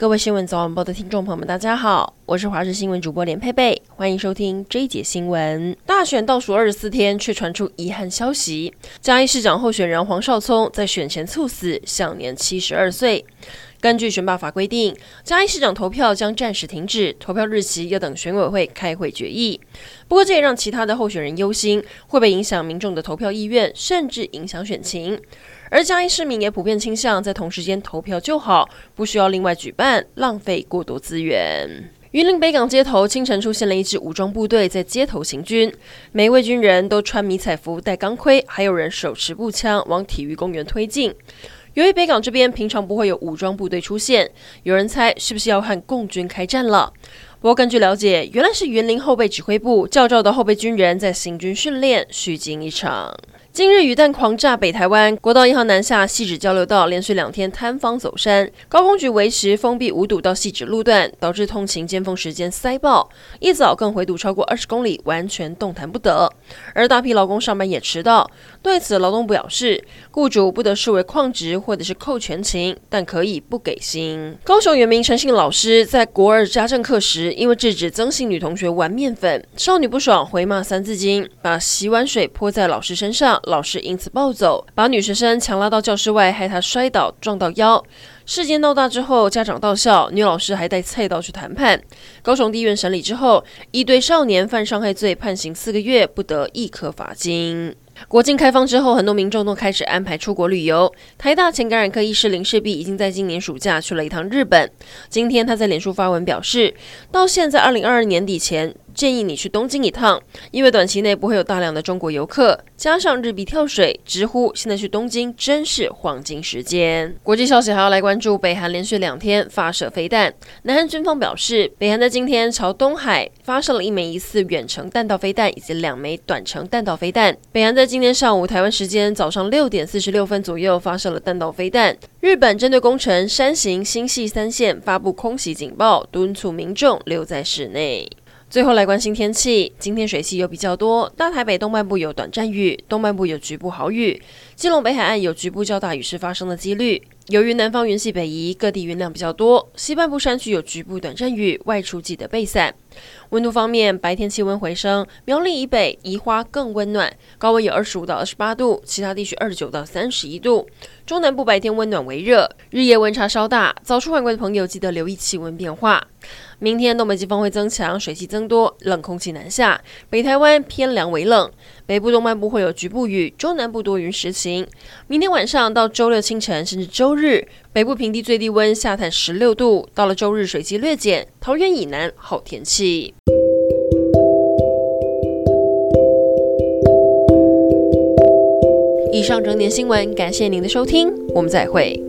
各位新闻早晚报的听众朋友们，大家好，我是华视新闻主播连佩佩，欢迎收听这一节新闻。大选倒数二十四天，却传出遗憾消息：嘉义市长候选人黄少聪在选前猝死，享年七十二岁。根据选罢法规定，嘉义市长投票将暂时停止，投票日期要等选委会开会决议。不过，这也让其他的候选人忧心，会不会影响民众的投票意愿，甚至影响选情。而嘉义市民也普遍倾向在同时间投票就好，不需要另外举办，浪费过多资源。云林北港街头清晨出现了一支武装部队在街头行军，每一位军人都穿迷彩服、戴钢盔，还有人手持步枪往体育公园推进。由于北港这边平常不会有武装部队出现，有人猜是不是要和共军开战了？不过根据了解，原来是园林后备指挥部教召的后备军人在行军训练，虚惊一场。今日雨弹狂炸北台湾，国道一号南下汐止交流道连续两天坍方走山，高工局维持封闭无堵到汐止路段，导致通勤尖峰时间塞爆，一早更回堵超过二十公里，完全动弹不得。而大批劳工上班也迟到，对此劳动部表示，雇主不得视为旷职或者是扣全勤，但可以不给薪。高雄原名陈姓老师在国二家政课时，因为制止曾姓女同学玩面粉，少女不爽回骂三字经，把洗碗水泼在老师身上。老师因此暴走，把女学生强拉到教室外，害她摔倒撞到腰。事件闹大之后，家长到校，女老师还带菜刀去谈判。高雄地院审理之后，一对少年犯伤害罪判刑四个月，不得易科罚金。国境开放之后，很多民众都开始安排出国旅游。台大前感染科医师林世璧已经在今年暑假去了一趟日本。今天他在脸书发文表示，到现在二零二二年底前，建议你去东京一趟，因为短期内不会有大量的中国游客，加上日币跳水，直呼现在去东京真是黄金时间。国际消息还要来关注，北韩连续两天发射飞弹。南韩军方表示，北韩在今天朝东海发射了一枚疑似远程弹道飞弹以及两枚短程弹道飞弹。北韩在今天上午台湾时间早上六点四十六分左右发射了弹道飞弹。日本针对宫城、山形、新系三县发布空袭警报，敦促民众留在室内。最后来关心天气，今天水汽又比较多，大台北东半部有短暂雨，东半部有局部豪雨，基隆北海岸有局部较大雨势发生的几率。由于南方云系北移，各地云量比较多，西半部山区有局部短暂雨，外出记得备伞。温度方面，白天气温回升，苗栗以北、宜花更温暖，高温有二十五到二十八度，其他地区二十九到三十一度。中南部白天温暖为热，日夜温差稍大，早出晚归的朋友记得留意气温变化。明天东北季风会增强，水汽增多，冷空气南下，北台湾偏凉为冷，北部东半部会有局部雨，中南部多云时晴。明天晚上到周六清晨甚至周周日，北部平地最低温下探十六度，到了周日水汽略减，桃园以南好天气。以上整点新闻，感谢您的收听，我们再会。